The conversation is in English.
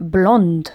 blonde